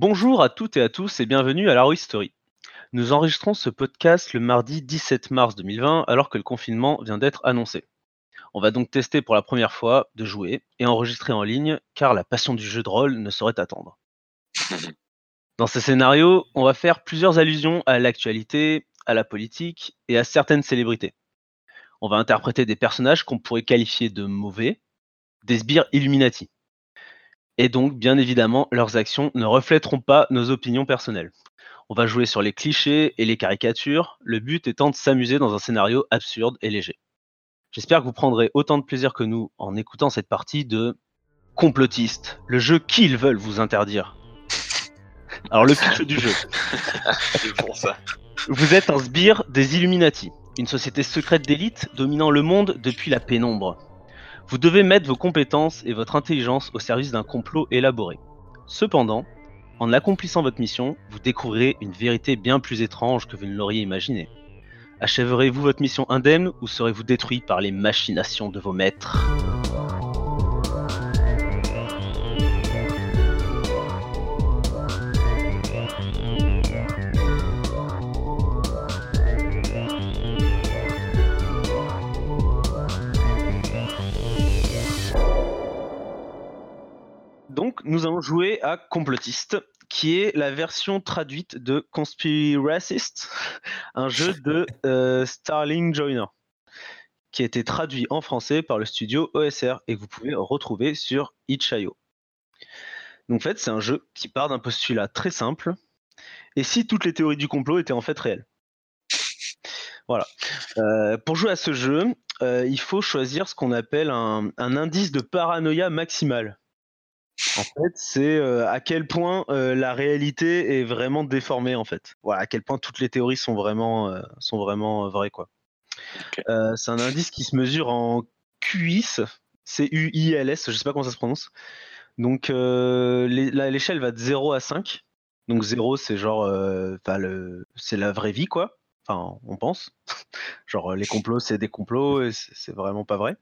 Bonjour à toutes et à tous et bienvenue à la Story. Nous enregistrons ce podcast le mardi 17 mars 2020 alors que le confinement vient d'être annoncé. On va donc tester pour la première fois de jouer et enregistrer en ligne car la passion du jeu de rôle ne saurait attendre. Dans ce scénario, on va faire plusieurs allusions à l'actualité, à la politique et à certaines célébrités. On va interpréter des personnages qu'on pourrait qualifier de mauvais, des sbires Illuminati. Et donc, bien évidemment, leurs actions ne reflèteront pas nos opinions personnelles. On va jouer sur les clichés et les caricatures, le but étant de s'amuser dans un scénario absurde et léger. J'espère que vous prendrez autant de plaisir que nous en écoutant cette partie de Complotiste, le jeu qu'ils veulent vous interdire. Alors le pitch du jeu. C'est pour ça. Vous êtes un sbire des Illuminati, une société secrète d'élite dominant le monde depuis la pénombre. Vous devez mettre vos compétences et votre intelligence au service d'un complot élaboré. Cependant, en accomplissant votre mission, vous découvrirez une vérité bien plus étrange que vous ne l'auriez imaginé. Achèverez-vous votre mission indemne ou serez-vous détruit par les machinations de vos maîtres? Nous allons jouer à Complotiste, qui est la version traduite de Conspiracist, un jeu de euh, Starling Joiner, qui a été traduit en français par le studio OSR et que vous pouvez retrouver sur itch.io. Donc, en fait, c'est un jeu qui part d'un postulat très simple. Et si toutes les théories du complot étaient en fait réelles Voilà. Euh, pour jouer à ce jeu, euh, il faut choisir ce qu'on appelle un, un indice de paranoïa maximal. En fait, c'est euh, à quel point euh, la réalité est vraiment déformée en fait. Voilà, à quel point toutes les théories sont vraiment, euh, sont vraiment vraies quoi. c'est un indice qui se mesure en QIS, C-U-I-L-S, je sais pas comment ça se prononce. Donc l'échelle va de 0 à 5. Donc 0 c'est genre, c'est la vraie vie quoi. Enfin, on pense. Genre, les complots, c'est des complots, et c'est vraiment pas vrai.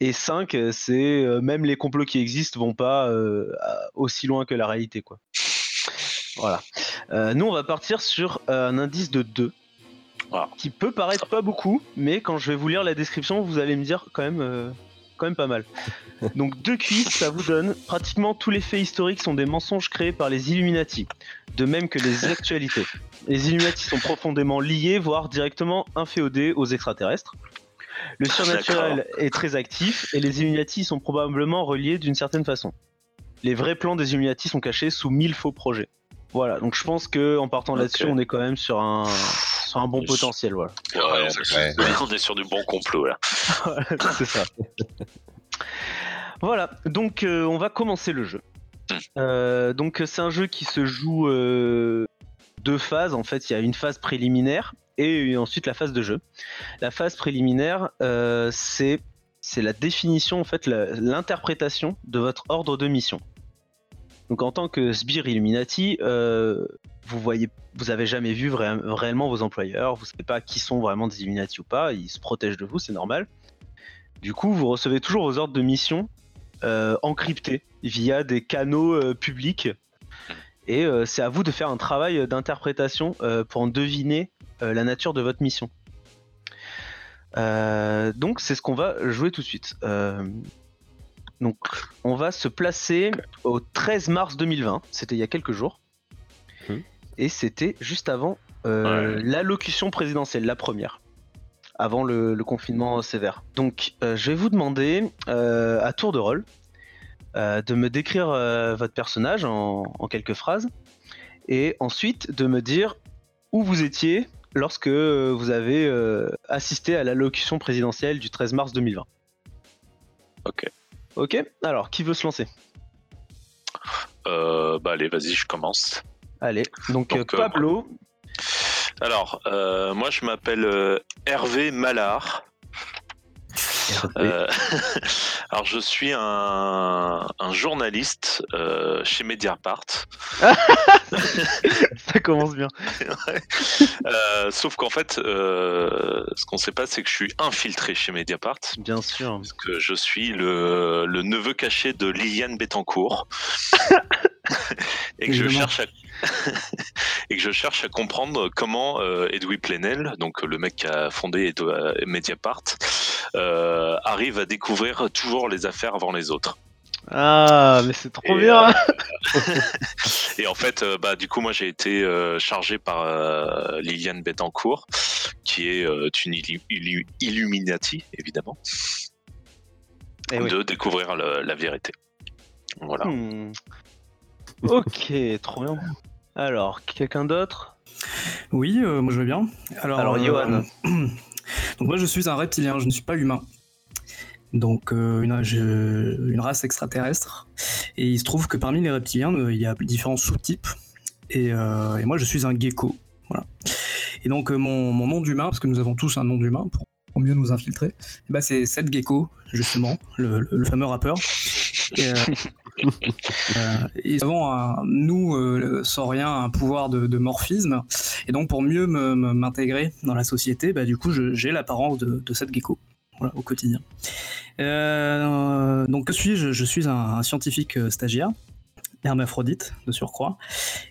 Et 5, c'est euh, même les complots qui existent vont pas euh, aussi loin que la réalité, quoi. Voilà. Euh, nous, on va partir sur un indice de 2. Qui peut paraître pas beaucoup, mais quand je vais vous lire la description, vous allez me dire quand même quand même pas mal. Donc deux cuisses, ça vous donne pratiquement tous les faits historiques sont des mensonges créés par les Illuminati, de même que les actualités. Les Illuminati sont profondément liés, voire directement inféodés aux extraterrestres. Le surnaturel est très actif et les Illuminati sont probablement reliés d'une certaine façon. Les vrais plans des Illuminati sont cachés sous mille faux projets. Voilà, donc je pense que en partant là-dessus, on est quand même sur un, un bon potentiel, voilà. on est sur du bon complot là. c'est ça. voilà, donc euh, on va commencer le jeu. Hmm. Euh, donc c'est un jeu qui se joue euh, deux phases. En fait, il y a une phase préliminaire et ensuite la phase de jeu. La phase préliminaire, c'est c'est la définition, en fait, l'interprétation de votre ordre de mission. Donc en tant que sbire Illuminati, vous voyez, vous avez jamais vu réellement vos employeurs, vous savez pas qui sont vraiment des Illuminati ou pas, ils se protègent de vous, c'est normal. Du coup, vous recevez toujours vos ordres de mission euh, encryptés via des canaux euh, publics. Et euh, c'est à vous de faire un travail d'interprétation pour en deviner la nature de votre mission. donc c'est ce qu'on va jouer tout de suite. donc on va se placer au 13 mars 2020, c'était il y a quelques jours et c'était juste avant euh, l'allocution présidentielle, la première, avant le, confinement sévère. Donc, euh, je vais vous demander euh, à tour de rôle de me décrire votre personnage en, quelques phrases, et ensuite de me dire où vous étiez lorsque vous avez assisté à l'allocution présidentielle du 13 mars 2020. Ok. Ok. Alors, qui veut se lancer? Bah allez, vas-y, je commence. Allez, donc, euh, Pablo. alors, euh, moi je m'appelle euh, Hervé Mallard. alors je suis un, journaliste chez Mediapart. Ça commence bien. sauf qu'en fait, ce qu'on ne sait pas, c'est que je suis infiltré chez Mediapart. Bien sûr. Parce que je suis le, le neveu caché de Liliane Bettencourt. et que je cherche à et que je cherche à comprendre comment euh, Edoui Plenel, donc le mec qui a fondé Edo- euh, Mediapart, euh, arrive à découvrir toujours les affaires avant les autres. Ah, mais c'est trop Et, bien. Et en fait, euh, bah, du coup, moi, j'ai été euh, chargé par euh, Liliane Bettencourt, qui est euh, une illu- illu- Illuminati, évidemment, Eh oui. de découvrir le- la vérité. Voilà. Hmm. Ok, trop bien. Alors, quelqu'un d'autre? Oui, euh, moi je veux bien. Alors, Alors, euh, Johan. donc moi je suis un reptilien, je ne suis pas humain. Donc euh, une, race extraterrestre. Et il se trouve que parmi les reptiliens, euh, il y a différents sous-types. Et, euh, et moi je suis un gecko. Voilà. Et donc mon, nom d'humain, parce que nous avons tous un nom d'humain pour, mieux nous infiltrer, ben, c'est Seth Gecko, justement, le, fameux rappeur. euh, et nous avons, un- nous, euh, sans rien, un pouvoir de, morphisme. Et donc, pour mieux m'intégrer dans la société, bah, du coup, j'ai l'apparence de, de cette gecko au quotidien. Euh, donc, que suis-je? Je suis un, scientifique stagiaire, hermaphrodite de surcroît,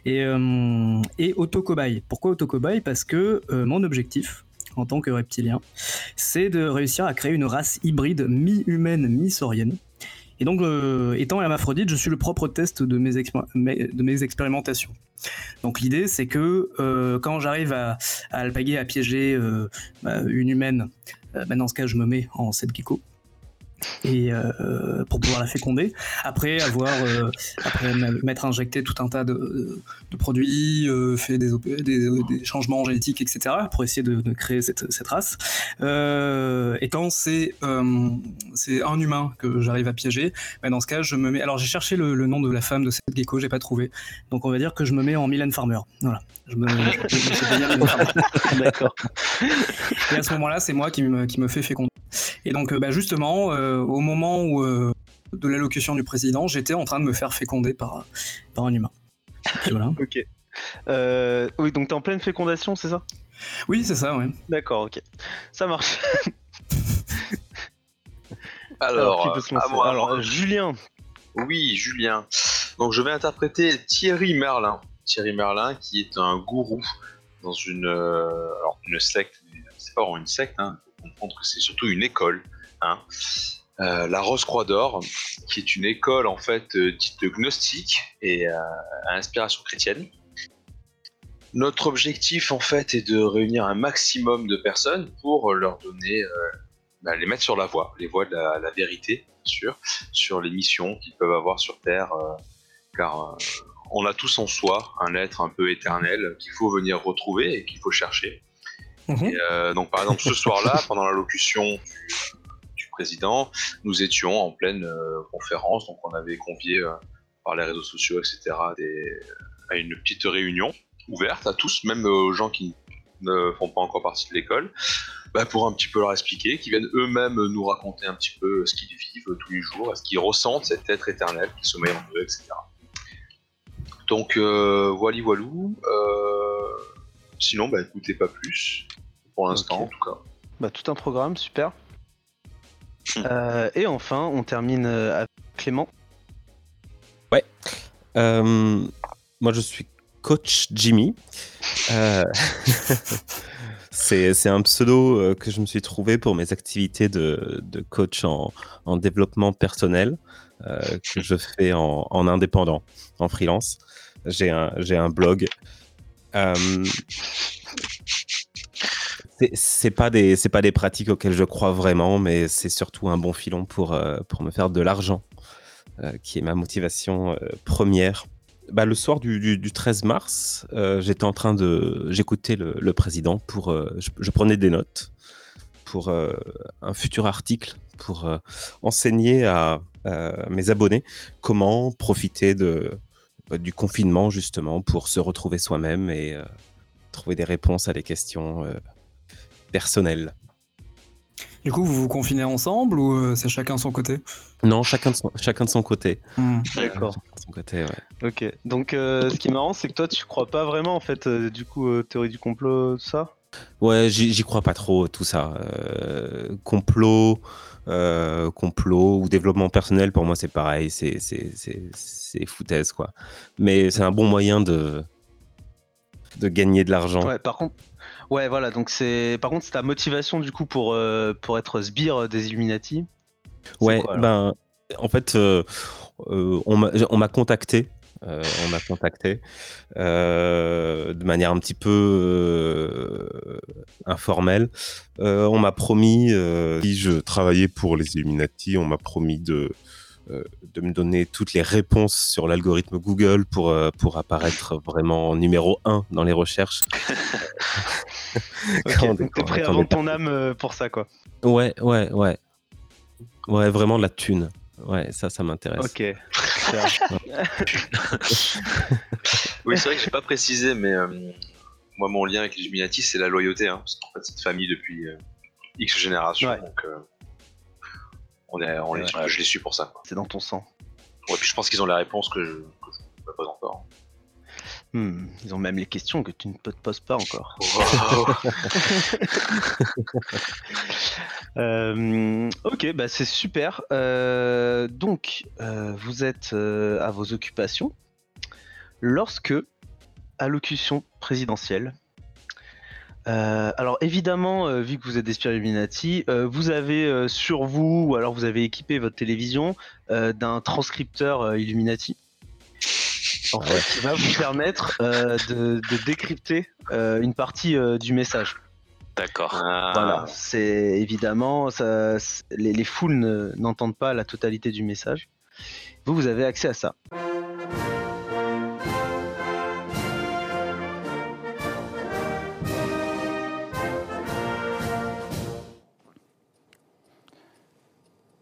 et, euh, et autocobaye. Pourquoi autocobaye? Parce que mon objectif, en tant que reptilien, c'est de réussir à créer une race hybride mi-humaine, mi-saurienne. Et donc, euh, étant hermaphrodite, je suis le propre test de mes, expérimentations. Donc l'idée, c'est que euh, quand j'arrive à, alpaguer, à piéger euh, bah, une humaine, bah, dans ce cas, je me mets en 7 gecko. Et euh, pour pouvoir la féconder, après avoir, euh, après m- m'être injecté tout un tas de, de produits, euh, fait des, des, des changements génétiques, etc., pour essayer de, de créer cette, cette race. Euh, et quand c'est euh, c'est un humain que j'arrive à piéger, bah, dans ce cas, je me mets. Alors j'ai cherché le, le nom de la femme de cette gecko, j'ai pas trouvé. Donc on va dire que je me mets en Mylène Farmer. Voilà. Je me. D'accord. Et à ce moment-là, c'est moi qui me, qui me fait féconder. Et donc, euh, bah, justement, euh, au moment où, euh, de l'allocution du président, j'étais en train de me faire féconder par, par un humain. Voilà. Ok. Euh, oui, donc t'es en pleine fécondation, c'est ça? Oui, c'est ça, ouais. D'accord, ok. Ça marche. Alors, euh, à moi. Alors, Julien. Oui, Julien. Donc je vais interpréter Thierry Merlin. Thierry Merlin qui est un gourou dans une, euh, alors, une secte, mais c'est pas vraiment une secte, hein. Comprendre que c'est surtout une école. Hein. Euh, la Rose-Croix d'Or, qui est une école en fait euh, dite gnostique et euh, à inspiration chrétienne. Notre objectif en fait est de réunir un maximum de personnes pour leur donner, bah, les mettre sur la voie, les voies de la, vérité, bien sûr sur les missions qu'ils peuvent avoir sur Terre, car on a tous en soi un être un peu éternel qu'il faut venir retrouver et qu'il faut chercher. Mhm. Et, euh, donc par exemple ce soir-là, pendant l'allocution du, du président, nous étions en pleine euh, conférence, donc on avait convié euh, par les réseaux sociaux, etc., des- à une petite réunion ouverte à tous, même aux gens qui ne font pas encore partie de l'école, bah, pour un petit peu leur expliquer, qui viennent eux-mêmes nous raconter un petit peu ce qu'ils vivent tous les jours, ce qu'ils ressentent, cet être éternel qui sommeille en eux, etc. Donc, voili voilou. Euh, sinon, bah, écoutez pas plus, pour l'instant en tout cas. Bah, tout un programme, super. Euh, et enfin, on termine euh, avec Clément. Euh, moi, je suis coach Jimmy. Euh, c'est c'est un pseudo que je me suis trouvé pour mes activités de, de coach en, en développement personnel euh, que je fais en, en indépendant, en freelance. J'ai un, j'ai un blog. Euh, c'est- pas des c'est pas des pratiques auxquelles je crois vraiment, mais c'est surtout un bon filon pour euh, pour me faire de l'argent, euh, qui est ma motivation première. Bah, le soir du, du- du 13 mars, j'étais en train de j'écoutais le, président pour je, prenais des notes pour un futur article pour enseigner à mes abonnés comment profiter de du confinement justement pour se retrouver soi-même et euh, trouver des réponses à des questions euh, personnelles. Du coup, vous vous confinez ensemble ou euh, c'est chacun son côté? Non, chacun de son, chacun de son côté. Hmm. D'accord. Chacun de son côté, ouais. Ok. Donc, euh, ce qui est marrant, c'est que toi, tu crois pas vraiment, en fait, euh, du coup, euh, théorie du complot, tout ça? Ouais, j'y crois pas trop, tout ça. Euh, complot, euh, complot ou développement personnel, pour moi, c'est pareil. C'est foutaise, quoi. Mais c'est un bon moyen de, de gagner de l'argent. Ouais, par contre, ouais, voilà. Donc c'est, par contre, c'est ta motivation du coup pour euh, pour être sbire des Illuminati? Ouais, quoi, ben, en fait, on m'a on m'a contacté. Euh, on m'a contacté euh, de manière un petit peu euh, informelle. On m'a promis, si je travaillais pour les Illuminati, on m'a promis de, de me donner toutes les réponses sur l'algorithme Google pour, pour apparaître vraiment numéro 1 dans les recherches. Ok, Quand- donc t'es prêt à vendre ton âme pour ça, quoi. Ouais, ouais, ouais. Ouais, vraiment de la thune. Ouais, ça, ça m'intéresse. Ok. Oui, c'est vrai que j'ai pas précisé, mais euh, moi, mon lien avec les Illuminati, c'est la loyauté. Hein, parce qu'en fait, c'est de famille depuis euh, X générations. Ouais. Donc, euh, on est, on les- Ouais. je les suis pour ça. C'est dans ton sang. Ouais, puis je pense qu'ils ont les réponses que je ne pas encore. Hmm, Ils ont même les questions que tu ne te poses pas encore. Euh, ok, bah c'est super. Euh, donc, euh, vous êtes à vos occupations lorsque, allocution présidentielle. Alors évidemment, vu que vous êtes des Illuminati, vous avez sur vous, ou alors vous avez équipé votre télévision d'un transcripteur Illuminati. En Ah fait, qui va vous permettre euh, de, de décrypter euh, une partie euh, du message. D'accord. Ah, Voilà, c'est évidemment, ça, les, les foules ne- n'entendent pas la totalité du message. Vous, vous avez accès à ça.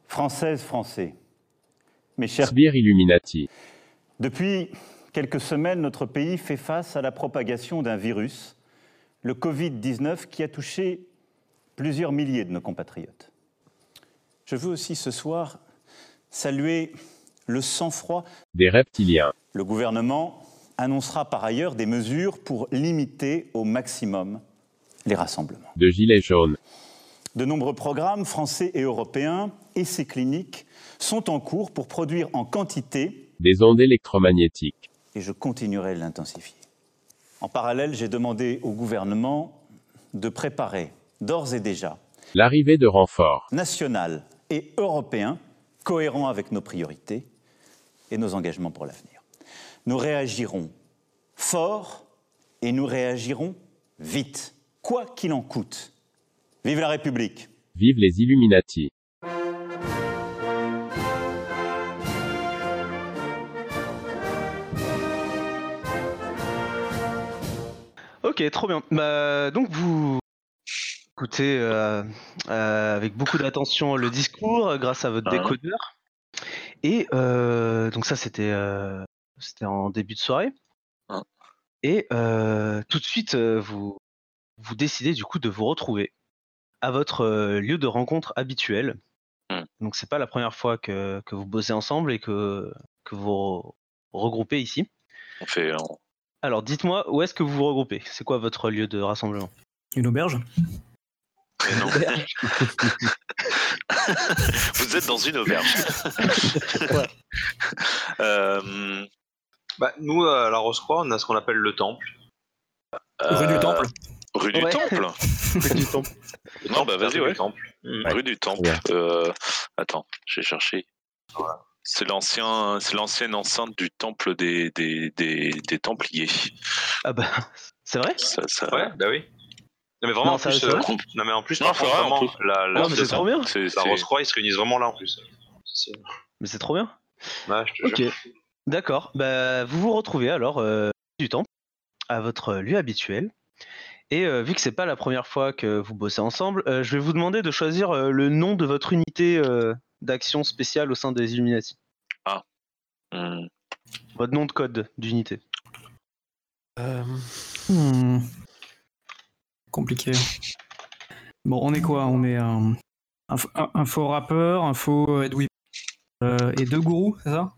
Françaises, Français, mes chers Sbire Illuminati. Depuis quelques semaines, notre pays fait face à la propagation d'un virus, le Covid-19, qui a touché plusieurs milliers de nos compatriotes. Je veux aussi ce soir saluer le sang-froid. Des reptiliens. Le gouvernement annoncera par ailleurs des mesures pour limiter au maximum les rassemblements. De gilets jaunes. De nombreux programmes français et européens, essais cliniques, sont en cours pour produire en quantité Des ondes électromagnétiques. Et je continuerai de l'intensifier. En parallèle, j'ai demandé au gouvernement de préparer d'ores et déjà, L'arrivée de renforts. national et européen, cohérents avec nos priorités et nos engagements pour l'avenir. Nous réagirons fort et nous réagirons vite, quoi qu'il en coûte. Vive la République Vive les Illuminati. Ok, trop bien. Bah, donc vous écoutez euh, euh, avec beaucoup d'attention le discours euh, grâce à votre décodeur. Et euh, donc ça c'était c'était en début de soirée. Et tout de suite vous vous décidez du coup de vous retrouver à votre lieu de rencontre habituel. Hmm. Donc c'est pas la première fois que, que vous bossez ensemble et que que vous re- regroupez ici. On fait. on- Alors dites-moi où est-ce que vous vous regroupez? C'est quoi votre lieu de rassemblement? Une auberge? Non. Vous êtes dans une auberge. Euh, Bah, nous, à la Rose-Croix, on a ce qu'on appelle le temple. Rue du euh, Temple. Rue du Ouais. Temple. du temple. Non, bah vas-y, rue ouais. du temple. Rue du Temple. Euh, attends, j'ai cherché. C'est l'ancien, c'est l'ancienne enceinte du temple des des, des, des Templiers. Ah bah c'est vrai? Ça, ça... Ouais, bah oui. Non, mais vraiment, Non, en plus, c'est euh, vrai non, mais en plus, Non, vrai, en vraiment, plus. la, la, Non, mais c'est trop bien. C'est- la c'est- Rose-Croix, ils se réunissent vraiment là en plus. Mais c'est trop bien. Ouais, je te Ok. jure. D'accord. Bah vous vous retrouvez alors euh, du temple à votre lieu habituel. Et euh, vu que c'est pas la première fois que vous bossez ensemble, euh, je vais vous demander de choisir euh, le nom de votre unité euh, d'action spéciale au sein des Illuminati. Hmm. Votre nom de code d'unité. Euh, Hmm. Compliqué. Bon, on est quoi? On est un, un, f- un- un faux rappeur, un faux Edwin euh, et deux gourous, c'est ça?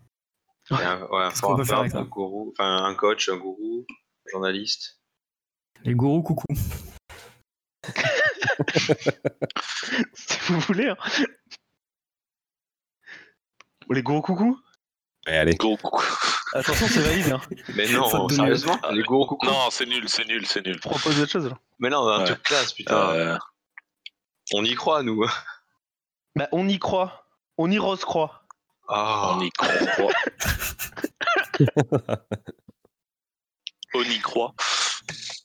Il y a un, ouais, un Qu'est-ce qu'on peut faire avec un ça? gourou, enfin un coach, un gourou, un journaliste. Les gourous coucou. si vous voulez. hein. Les gros coucous Ouais, allez. Gros coucou. Attention, c'est valide. Hein. Mais non, sérieusement. Les gros coucous Non, c'est nul, c'est nul, c'est nul. Propose autre chose. là. Mais non, on a un Ouais. truc classe, putain. Euh, On y croit, nous. Bah, on y croit. On y rose croit. Ah, on y croit. on y croit.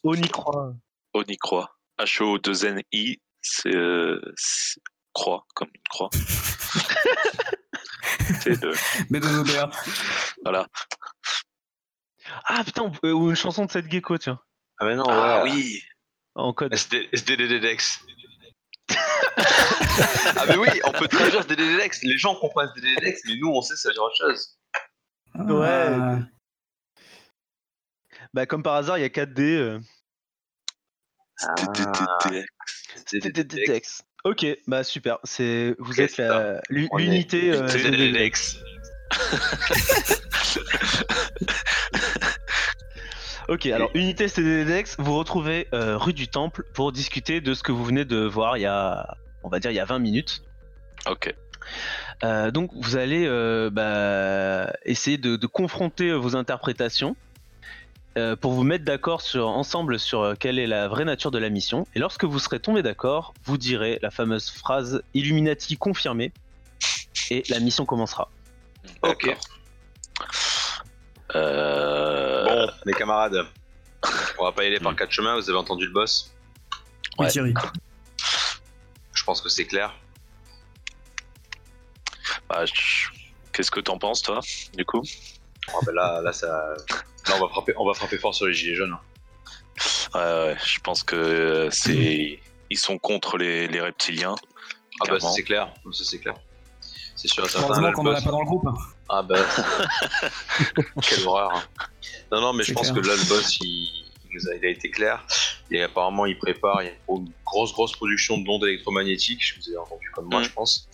On y croit. On y croit. H-O-2-N-I, c'est euh, c'est- croix, comme une croix. Mais de Aubert. Voilà. Ah putain, ou une chanson de cette gecko, tiens. ah mais non, Ah ouais. oui En code. SD, SDDDX. ah mais oui, on peut traduire SDDDX. Les gens comprennent SDDDX, mais nous, on sait ça veut dire autre chose. Ouais. Ah, Bah, comme par hasard, il y a 4D. euh. SDDDX. Ok, bah super. C'est vous êtes la- l'u- On est- l'unité. euh. Ok, alors unité CDDX, vous retrouvez euh, rue du Temple pour discuter de ce que vous venez de voir il y a, on va dire, il y a 20 minutes. Ok. Euh, donc vous allez euh, bah, essayer de, de confronter vos interprétations euh, pour vous mettre d'accord sur, ensemble sur euh, quelle est la vraie nature de la mission. Et lorsque vous serez tombé d'accord, vous direz la fameuse phrase Illuminati confirmée et la mission commencera. Ok. Euh, Bon, les camarades, on va pas y aller par quatre chemins. Vous avez entendu le boss? Oui, Ouais. Thierry. Je pense que c'est clair. bah, je- Qu'est-ce que t'en penses, toi, du coup? Ah, bah là, là, ça... là, on va frapper, on va frapper fort sur les gilets jaunes. hein. Je pense que c'est. Ils sont contre les, les reptiliens. Ah bah ça, c'est clair. Ça c'est clair. C'est sûr. Heureusement le qu'on a pas dans le groupe. Ah bah. Quelle horreur. hein. Non, non, mais je pense clair. que là, le boss, il, il nous a, il a été clair. Et apparemment, il prépare. Il y a une grosse, grosse production d'ondes électromagnétiques. Vous avez entendu comme moi, Mm. je pense.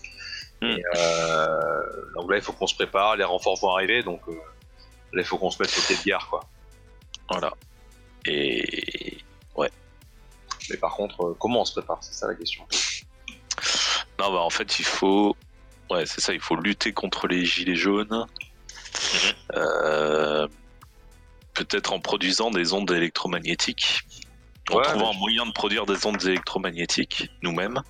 Mm. Et euh, donc là, il faut qu'on se prépare. Les renforts vont arriver. Donc euh, là, il faut qu'on se mette au pied de gare, quoi. Voilà. Et. Mais par contre, euh, comment on se prépare? C'est ça la question. Non, bah en fait, il faut. Ouais, c'est ça, il faut lutter contre les gilets jaunes. Euh, Peut-être en produisant des ondes électromagnétiques. En Ouais, trouvant un moyen de produire des ondes électromagnétiques nous-mêmes.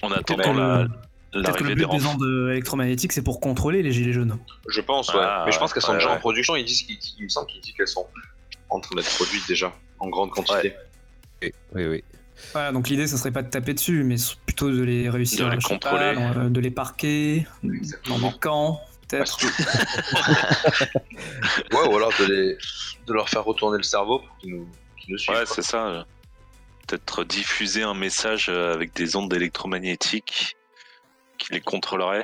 En attendant la- peut-être que le but des ondes électromagnétiques, c'est pour contrôler les gilets jaunes. Je pense, ouais. Ah, Mais je pense qu'elles sont ouais, déjà ouais. en production. Ils disent, qu'ils- il me semble qu'ils disent qu'elles sont en train d'être produites déjà en grande quantité. Oui, oui, oui. Voilà, donc l'idée, ce serait pas de taper dessus, mais plutôt de les réussir De à les choper, contrôler. euh, de les parquer, dans Exactement. des camps, peut-être. Ouais, ou alors de, les, de leur faire retourner le cerveau pour qu'ils nous, suivent. Ouais, c'est ça. euh, Peut-être diffuser un message euh, avec des ondes électromagnétiques qui les contrôlerait.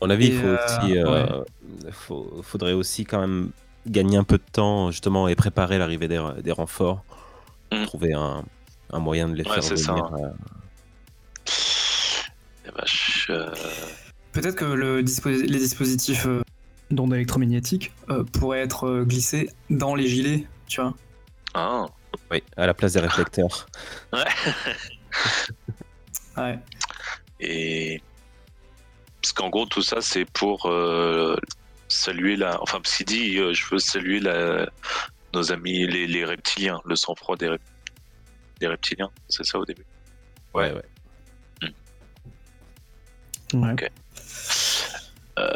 À mon avis, il faut euh, aussi, euh, faut- faudrait aussi quand même gagner un peu de temps justement et préparer l'arrivée des, des renforts. Mm. Trouver un, un moyen de les Ouais, faire c'est ça, venir. hein. euh, Eh ben, je- euh, Peut-être que le disposi- les dispositifs euh, d'ondes électromagnétiques euh, pourraient être euh, glissés dans les gilets, tu vois. ah, oui, à la place des réflecteurs. Ouais. Et parce qu'en gros tout ça c'est pour euh, saluer la, enfin parce qu'il dit euh, je veux saluer la... nos amis les, les reptiliens, le sang-froid des, rep- des reptiliens, c'est ça au début? Ouais, ouais. Ouais. Ok. Euh,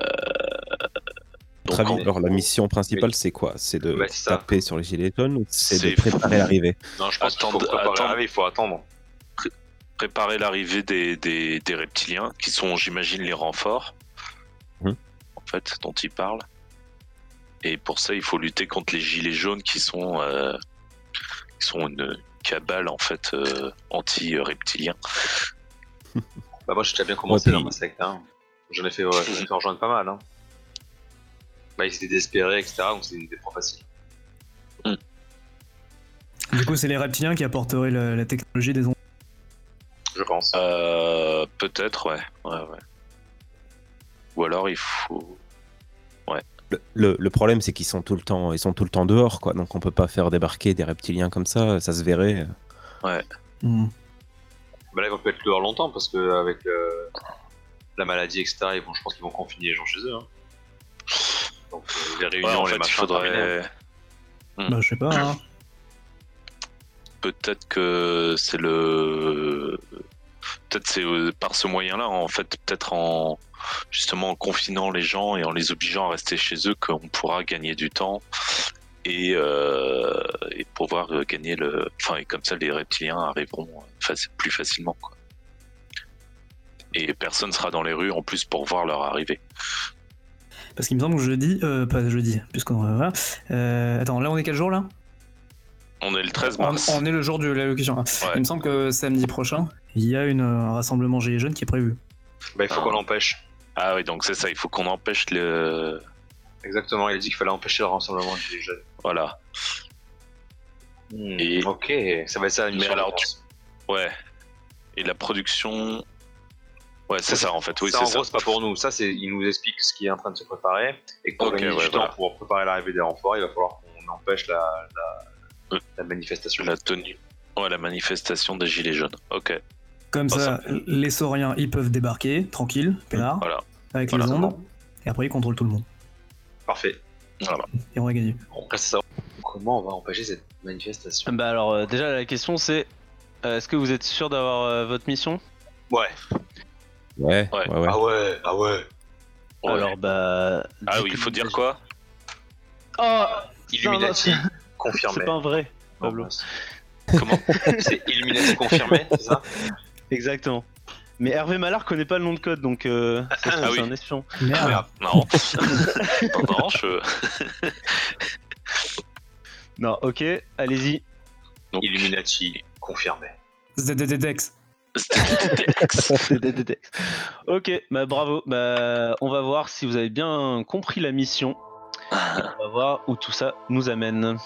Donc, alors la mission principale, c'est quoi? C'est de Ouais, taper sur les gilets jaunes ou c'est de préparer l'arrivée? Non, je pense qu'il faut Attendre- préparer attendre. l'arrivée, il faut attendre. Préparer l'arrivée des, des, des reptiliens, qui sont, j'imagine, les renforts, Mhm. en fait, dont il parle. Et pour ça, il faut lutter contre les gilets jaunes qui sont, euh, qui sont une cabale, en fait, euh, anti-reptilien. Bah, moi, j'ai déjà bien commencé Ouais, dans ma secte. Hein. J'en ai fait, ouais, ai fait rejoindre pas mal. Hein. Bah, ils étaient désespérés, etc. Donc, c'était trop facile. Du coup, c'est les reptiliens qui apporteraient la, la technologie des ondes. Pense. Euh, Peut-être, ouais. ouais, ouais. Ou alors, il faut... le, le- le problème, c'est qu'ils sont tout le temps, ils sont tout le temps dehors, quoi. Donc on peut pas faire débarquer des reptiliens comme ça. Ça se verrait. Hmm. Bah là, ils vont peut être dehors longtemps parce que avec euh, la maladie, etc., ils vont, je pense qu'ils vont confiner les gens chez eux. hein. Donc euh, les Ouais, réunions, en les fait, machins, faudrait. Bah, je sais pas. hein. Peut-être que c'est le. Peut-être c'est euh, par ce moyen-là, en fait, peut-être en justement en confinant les gens et en les obligeant à rester chez eux qu'on pourra gagner du temps et, euh, et pouvoir euh, gagner le. Enfin, et comme ça, les reptiliens arriveront plus facilement. Quoi. Et personne sera dans les rues en plus pour voir leur arrivée. Parce qu'il me semble que jeudi, euh, pas jeudi, puisqu'on. Euh, attends, là on est quel jour là? On est le 13 on, mars. on est le jour de l'allocution. Ouais. Il me semble que samedi prochain, il y a une, un rassemblement Gilets jaunes qui est prévu. Bah, il faut Ah. qu'on l'empêche. Ah oui, donc c'est ça, il faut qu'on empêche le. Exactement, il a dit qu'il fallait empêcher le rassemblement des jeunes. Voilà. Et- Ok, ça va être ça la mission. alors, pense. Ouais. Et la production. Ouais, c'est ça en fait. Oui, ça, c'est en ça. gros, c'est pas pour nous. Ça, c'est, il nous explique ce qui est en train de se préparer. Et pour Ok, gagner ouais, du temps voilà. pour préparer l'arrivée des renforts, il va falloir qu'on empêche la, la, Euh. la manifestation. La tenue. Ouais, la manifestation des Gilets jaunes. Ok. Comme Oh, ça, les sauriens, ils peuvent débarquer, tranquille, peinard, Voilà. avec Voilà. les ondes, et après ils contrôlent tout le monde. Parfait. Voilà. Et on va gagner. Bon, ça. Comment on va empêcher cette manifestation? Bah alors euh, déjà la question c'est euh, est-ce que vous êtes sûr d'avoir euh, votre mission? Ouais. Ouais, Ouais. ouais, ouais. Ah ouais, ah ouais. Ouais. Alors bah. Ah oui, il faut dire quoi? Oh Illuminati, confirmé. C'est pas un vrai. Pablo. mince. Comment? C'est Illuminati confirmé, c'est ça? Exactement. Mais Hervé Mallard connaît pas le nom de code donc euh, Ah oui. c'est un espion. Merde. merde. Non. non, non, je. Non, ok, allez-y. Donc, Illuminati confirmé. ZDDX. ok, bah bravo. Bah on va voir si vous avez bien compris la mission. On va voir où tout ça nous amène.